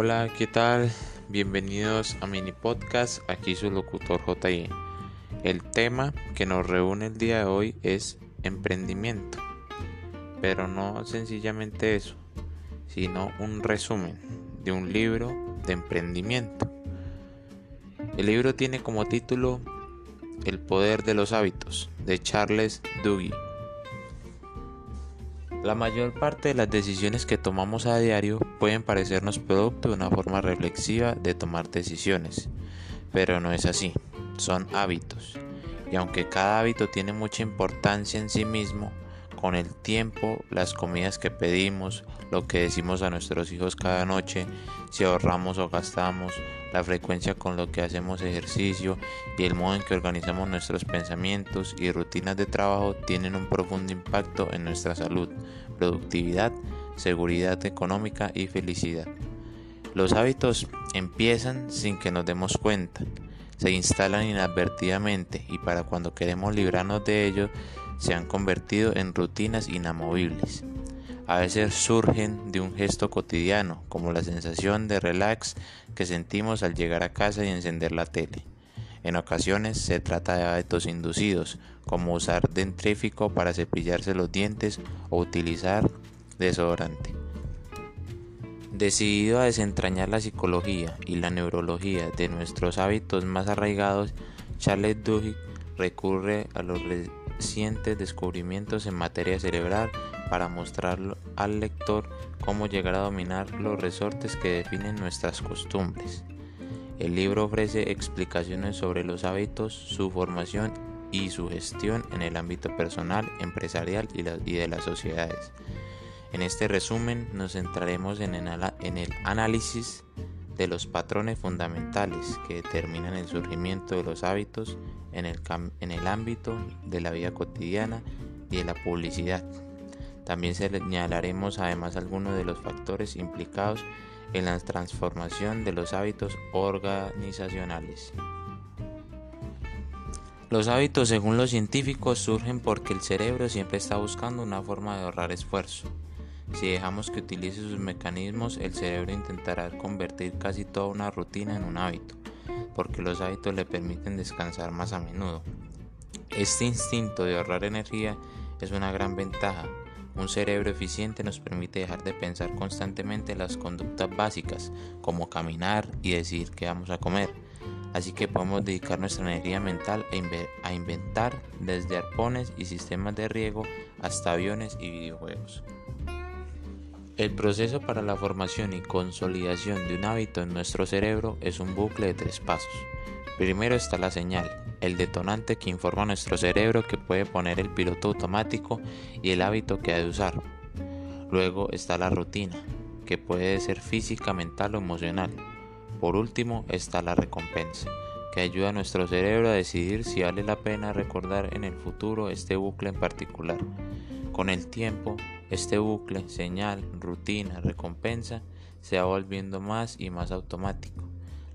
Hola, ¿qué tal? Bienvenidos a Mini Podcast, aquí su locutor JE. El tema que nos reúne el día de hoy es emprendimiento, pero no sencillamente eso, sino un resumen de un libro de emprendimiento. El libro tiene como título El poder de los hábitos de Charles Duhigg. La mayor parte de las decisiones que tomamos a diario pueden parecernos producto de una forma reflexiva de tomar decisiones, pero no es así, son hábitos. Y aunque cada hábito tiene mucha importancia en sí mismo, con el tiempo, las comidas que pedimos, lo que decimos a nuestros hijos cada noche, si ahorramos o gastamos, la frecuencia con lo que hacemos ejercicio y el modo en que organizamos nuestros pensamientos y rutinas de trabajo tienen un profundo impacto en nuestra salud, productividad, seguridad económica y felicidad. Los hábitos empiezan sin que nos demos cuenta, se instalan inadvertidamente y para cuando queremos librarnos de ellos se han convertido en rutinas inamovibles. A veces surgen de un gesto cotidiano, como la sensación de relax que sentimos al llegar a casa y encender la tele. En ocasiones se trata de hábitos inducidos, como usar dentrífico para cepillarse los dientes o utilizar desodorante. Decidido a desentrañar la psicología y la neurología de nuestros hábitos más arraigados, Charles Duhigg recurre a los recientes descubrimientos en materia cerebral para mostrar al lector cómo llegar a dominar los resortes que definen nuestras costumbres. El libro ofrece explicaciones sobre los hábitos, su formación y su gestión en el ámbito personal, empresarial y, de las sociedades. En este resumen nos centraremos en el análisis de los patrones fundamentales que determinan el surgimiento de los hábitos en el, en el ámbito de la vida cotidiana y de la publicidad. También señalaremos además algunos de los factores implicados en la transformación de los hábitos organizacionales. Los hábitos, según los científicos, surgen porque el cerebro siempre está buscando una forma de ahorrar esfuerzo. Si dejamos que utilice sus mecanismos, el cerebro intentará convertir casi toda una rutina en un hábito, porque los hábitos le permiten descansar más a menudo. Este instinto de ahorrar energía es una gran ventaja, un cerebro eficiente nos permite dejar de pensar constantemente las conductas básicas, como caminar y decir qué vamos a comer. Así que podemos dedicar nuestra energía mental a inventar desde arpones y sistemas de riego hasta aviones y videojuegos. El proceso para la formación y consolidación de un hábito en nuestro cerebro es un bucle de tres pasos. Primero está la señal, el detonante que informa a nuestro cerebro que puede poner el piloto automático y el hábito que ha de usar. Luego está la rutina, que puede ser física, mental o emocional. Por último está la recompensa, que ayuda a nuestro cerebro a decidir si vale la pena recordar en el futuro este bucle en particular. Con el tiempo, este bucle, señal, rutina, recompensa, se va volviendo más y más automático.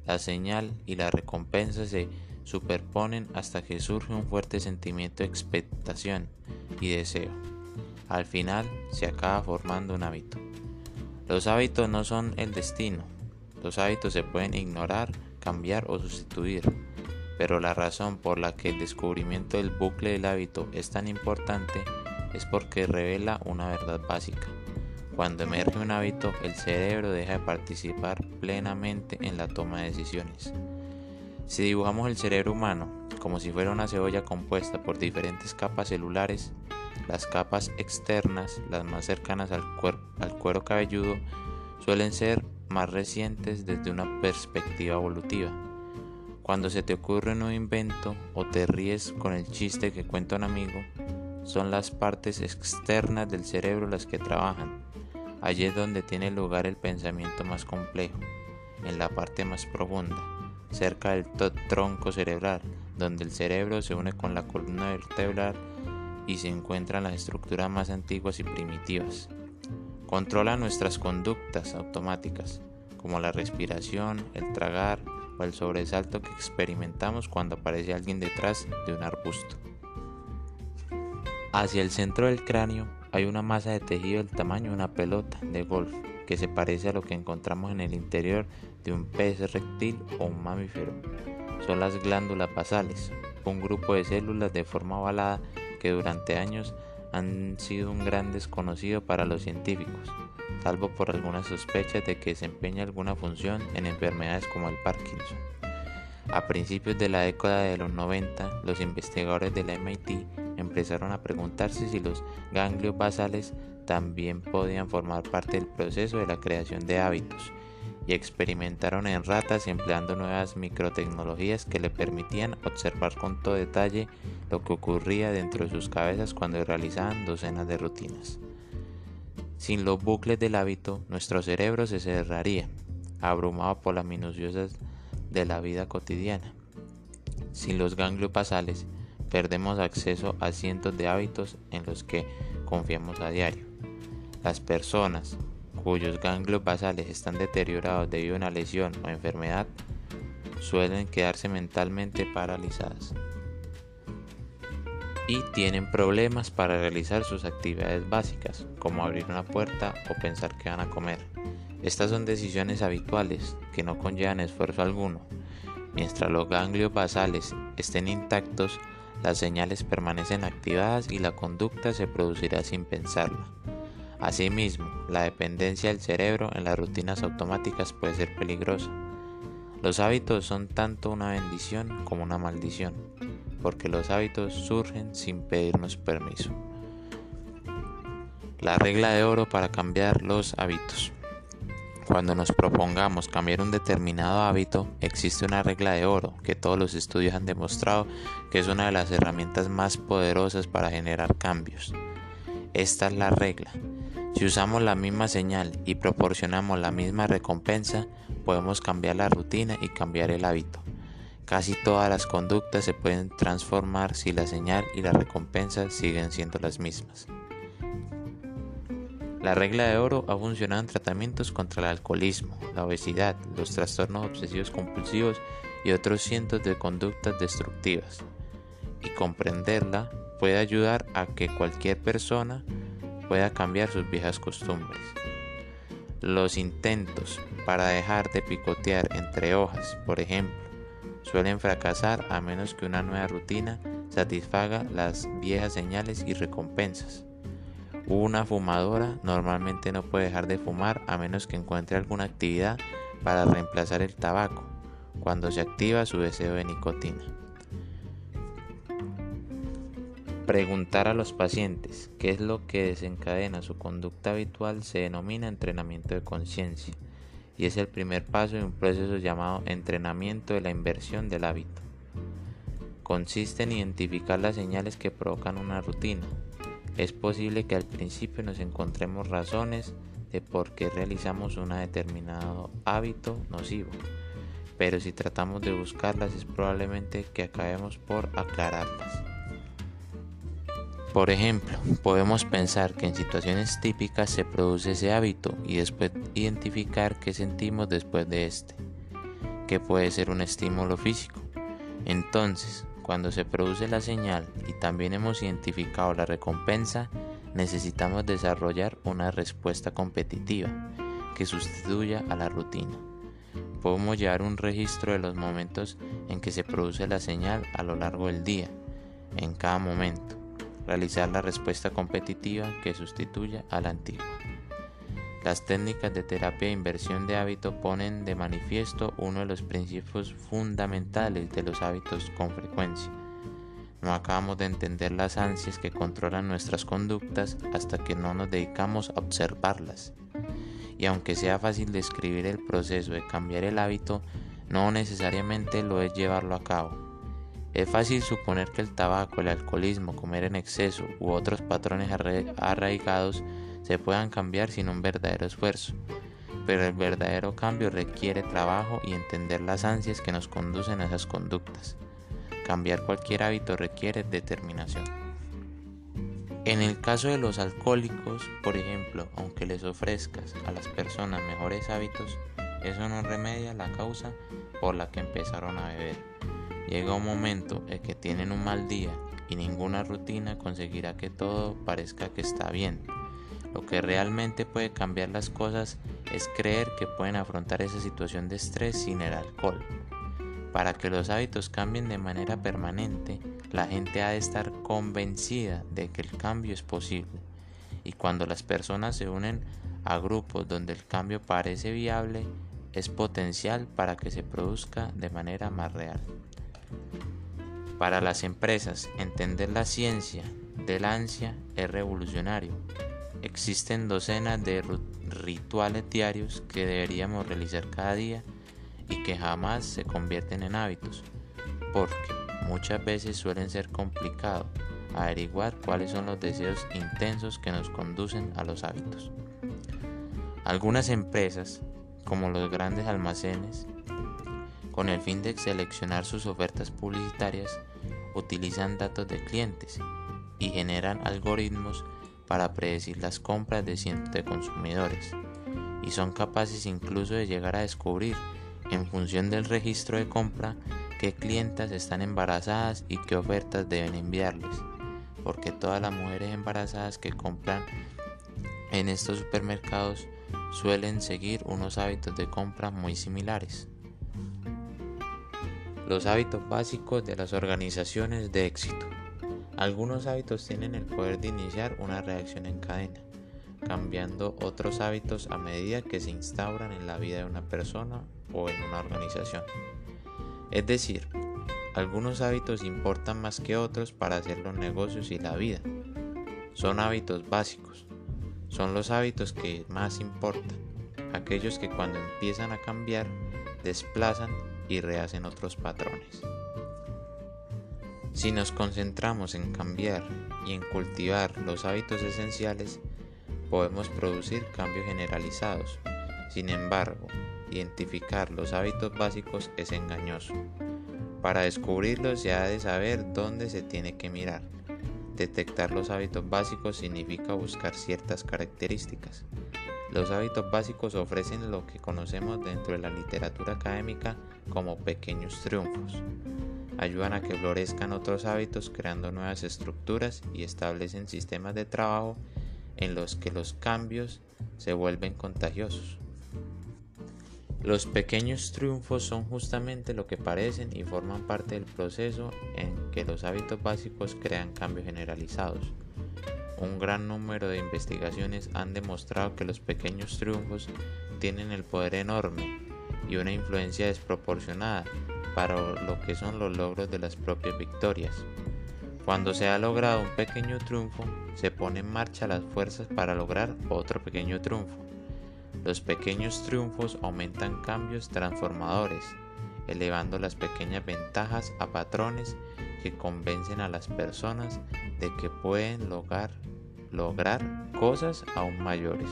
La señal y la recompensa se superponen hasta que surge un fuerte sentimiento de expectación y deseo. Al final se acaba formando un hábito. Los hábitos no son el destino. Los hábitos se pueden ignorar, cambiar o sustituir. Pero la razón por la que el descubrimiento del bucle del hábito es tan importante es porque revela una verdad básica. Cuando emerge un hábito, el cerebro deja de participar plenamente en la toma de decisiones. Si dibujamos el cerebro humano como si fuera una cebolla compuesta por diferentes capas celulares, las capas externas, las más cercanas al, cuero cabelludo, suelen ser más recientes desde una perspectiva evolutiva. Cuando se te ocurre un nuevo invento o te ríes con el chiste que cuenta un amigo, son las partes externas del cerebro las que trabajan. Allí es donde tiene lugar el pensamiento más complejo, en la parte más profunda cerca del tronco cerebral, donde el cerebro se une con la columna vertebral y se encuentran las estructuras más antiguas y primitivas. Controla nuestras conductas automáticas, como la respiración, el tragar o el sobresalto que experimentamos cuando aparece alguien detrás de un arbusto. Hacia el centro del cráneo hay una masa de tejido del tamaño de una pelota de golf que se parece a lo que encontramos en el interior de un pez reptil o un mamífero. Son las glándulas basales, un grupo de células de forma ovalada que durante años han sido un gran desconocido para los científicos, salvo por algunas sospechas de que desempeña alguna función en enfermedades como el Parkinson. A principios de la década de los 90, los investigadores de la MIT empezaron a preguntarse si los ganglios basales también podían formar parte del proceso de la creación de hábitos y experimentaron en ratas empleando nuevas microtecnologías que le permitían observar con todo detalle lo que ocurría dentro de sus cabezas cuando realizaban docenas de rutinas. Sin los bucles del hábito, nuestro cerebro se cerraría, abrumado por las minuciosas de la vida cotidiana. Sin los ganglios basales, perdemos acceso a cientos de hábitos en los que confiamos a diario. Las personas cuyos ganglios basales están deteriorados debido a una lesión o enfermedad suelen quedarse mentalmente paralizadas y tienen problemas para realizar sus actividades básicas, como abrir una puerta o pensar que van a comer. Estas son decisiones habituales que no conllevan esfuerzo alguno. Mientras los ganglios basales estén intactos, las señales permanecen activadas y la conducta se producirá sin pensarla. Asimismo, la dependencia del cerebro en las rutinas automáticas puede ser peligrosa. Los hábitos son tanto una bendición como una maldición, porque los hábitos surgen sin pedirnos permiso. La regla de oro para cambiar los hábitos. Cuando nos propongamos cambiar un determinado hábito, existe una regla de oro que todos los estudios han demostrado que es una de las herramientas más poderosas para generar cambios. Esta es la regla. Si usamos la misma señal y proporcionamos la misma recompensa, podemos cambiar la rutina y cambiar el hábito. Casi todas las conductas se pueden transformar si la señal y la recompensa siguen siendo las mismas. La regla de oro ha funcionado en tratamientos contra el alcoholismo, la obesidad, los trastornos obsesivos compulsivos y otros cientos de conductas destructivas. Y comprenderla puede ayudar a que cualquier persona pueda cambiar sus viejas costumbres. Los intentos para dejar de picotear entre hojas, por ejemplo, suelen fracasar a menos que una nueva rutina satisfaga las viejas señales y recompensas. Una fumadora normalmente no puede dejar de fumar a menos que encuentre alguna actividad para reemplazar el tabaco, cuando se activa su deseo de nicotina. Preguntar a los pacientes qué es lo que desencadena su conducta habitual se denomina entrenamiento de conciencia y es el primer paso de un proceso llamado entrenamiento de la inversión del hábito. Consiste en identificar las señales que provocan una rutina. Es posible que al principio nos encontremos razones de por qué realizamos un determinado hábito nocivo, pero si tratamos de buscarlas es probablemente que acabemos por aclararlas. Por ejemplo, podemos pensar que en situaciones típicas se produce ese hábito y después identificar qué sentimos después de este, que puede ser un estímulo físico. Entonces, cuando se produce la señal y también hemos identificado la recompensa, necesitamos desarrollar una respuesta competitiva que sustituya a la rutina. Podemos llevar un registro de los momentos en que se produce la señal a lo largo del día, en cada momento realizar la respuesta competitiva que sustituya a la antigua. Las técnicas de terapia de inversión de hábito ponen de manifiesto uno de los principios fundamentales de los hábitos con frecuencia. No acabamos de entender las ansias que controlan nuestras conductas hasta que no nos dedicamos a observarlas. Y aunque sea fácil describir el proceso de cambiar el hábito, no necesariamente lo es llevarlo a cabo. Es fácil suponer que el tabaco, el alcoholismo, comer en exceso u otros patrones arraigados se puedan cambiar sin un verdadero esfuerzo, pero el verdadero cambio requiere trabajo y entender las ansias que nos conducen a esas conductas. Cambiar cualquier hábito requiere determinación. En el caso de los alcohólicos, por ejemplo, aunque les ofrezcas a las personas mejores hábitos, eso no remedia la causa por la que empezaron a beber. Llega un momento en que tienen un mal día y ninguna rutina conseguirá que todo parezca que está bien. Lo que realmente puede cambiar las cosas es creer que pueden afrontar esa situación de estrés sin el alcohol. Para que los hábitos cambien de manera permanente, la gente ha de estar convencida de que el cambio es posible. Y cuando las personas se unen a grupos donde el cambio parece viable, es potencial para que se produzca de manera más real. Para las empresas, entender la ciencia del ansia es revolucionario. Existen docenas de rituales diarios que deberíamos realizar cada día y que jamás se convierten en hábitos, porque muchas veces suelen ser complicado averiguar cuáles son los deseos intensos que nos conducen a los hábitos. Algunas empresas, como los grandes almacenes, con el fin de seleccionar sus ofertas publicitarias, utilizan datos de clientes y generan algoritmos para predecir las compras de cientos de consumidores y son capaces incluso de llegar a descubrir en función del registro de compra qué clientas están embarazadas y qué ofertas deben enviarles porque todas las mujeres embarazadas que compran en estos supermercados suelen seguir unos hábitos de compra muy similares. Los hábitos básicos de las organizaciones de éxito. Algunos hábitos tienen el poder de iniciar una reacción en cadena, cambiando otros hábitos a medida que se instauran en la vida de una persona o en una organización. Es decir, algunos hábitos importan más que otros para hacer los negocios y la vida. Son hábitos básicos. Son los hábitos que más importan. Aquellos que cuando empiezan a cambiar desplazan y rehacen otros patrones. Si nos concentramos en cambiar y en cultivar los hábitos esenciales, podemos producir cambios generalizados. Sin embargo, identificar los hábitos básicos es engañoso. Para descubrirlos se ha de saber dónde se tiene que mirar. Detectar los hábitos básicos significa buscar ciertas características. Los hábitos básicos ofrecen lo que conocemos dentro de la literatura académica como pequeños triunfos. Ayudan a que florezcan otros hábitos creando nuevas estructuras y establecen sistemas de trabajo en los que los cambios se vuelven contagiosos. Los pequeños triunfos son justamente lo que parecen y forman parte del proceso en que los hábitos básicos crean cambios generalizados. Un gran número de investigaciones han demostrado que los pequeños triunfos tienen el poder enorme y una influencia desproporcionada para lo que son los logros de las propias victorias. Cuando se ha logrado un pequeño triunfo, se pone en marcha las fuerzas para lograr otro pequeño triunfo. Los pequeños triunfos aumentan cambios transformadores, elevando las pequeñas ventajas a patrones que convencen a las personas de que pueden lograr, lograr cosas aún mayores.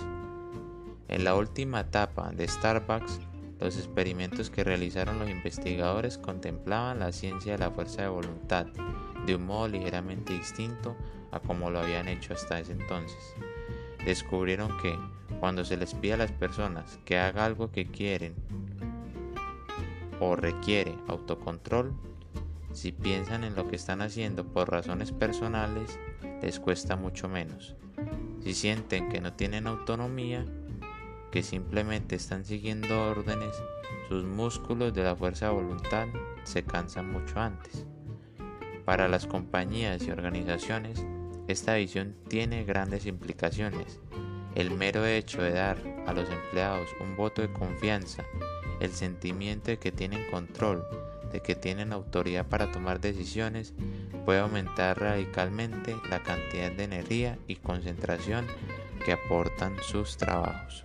En la última etapa de Starbucks, los experimentos que realizaron los investigadores contemplaban la ciencia de la fuerza de voluntad de un modo ligeramente distinto a como lo habían hecho hasta ese entonces. Descubrieron que cuando se les pide a las personas que haga algo que quieren o requiere autocontrol, si piensan en lo que están haciendo por razones personales, les cuesta mucho menos. Si sienten que no tienen autonomía, que simplemente están siguiendo órdenes, sus músculos de la fuerza de voluntad se cansan mucho antes. Para las compañías y organizaciones, esta visión tiene grandes implicaciones. El mero hecho de dar a los empleados un voto de confianza, el sentimiento de que tienen control, de que tienen autoridad para tomar decisiones, puede aumentar radicalmente la cantidad de energía y concentración que aportan sus trabajos.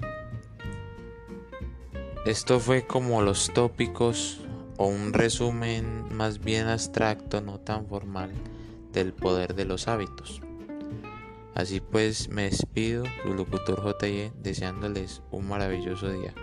Esto fue como los tópicos o un resumen más bien abstracto, no tan formal, del poder de los hábitos. Así pues me despido, su locutor JE, deseándoles un maravilloso día.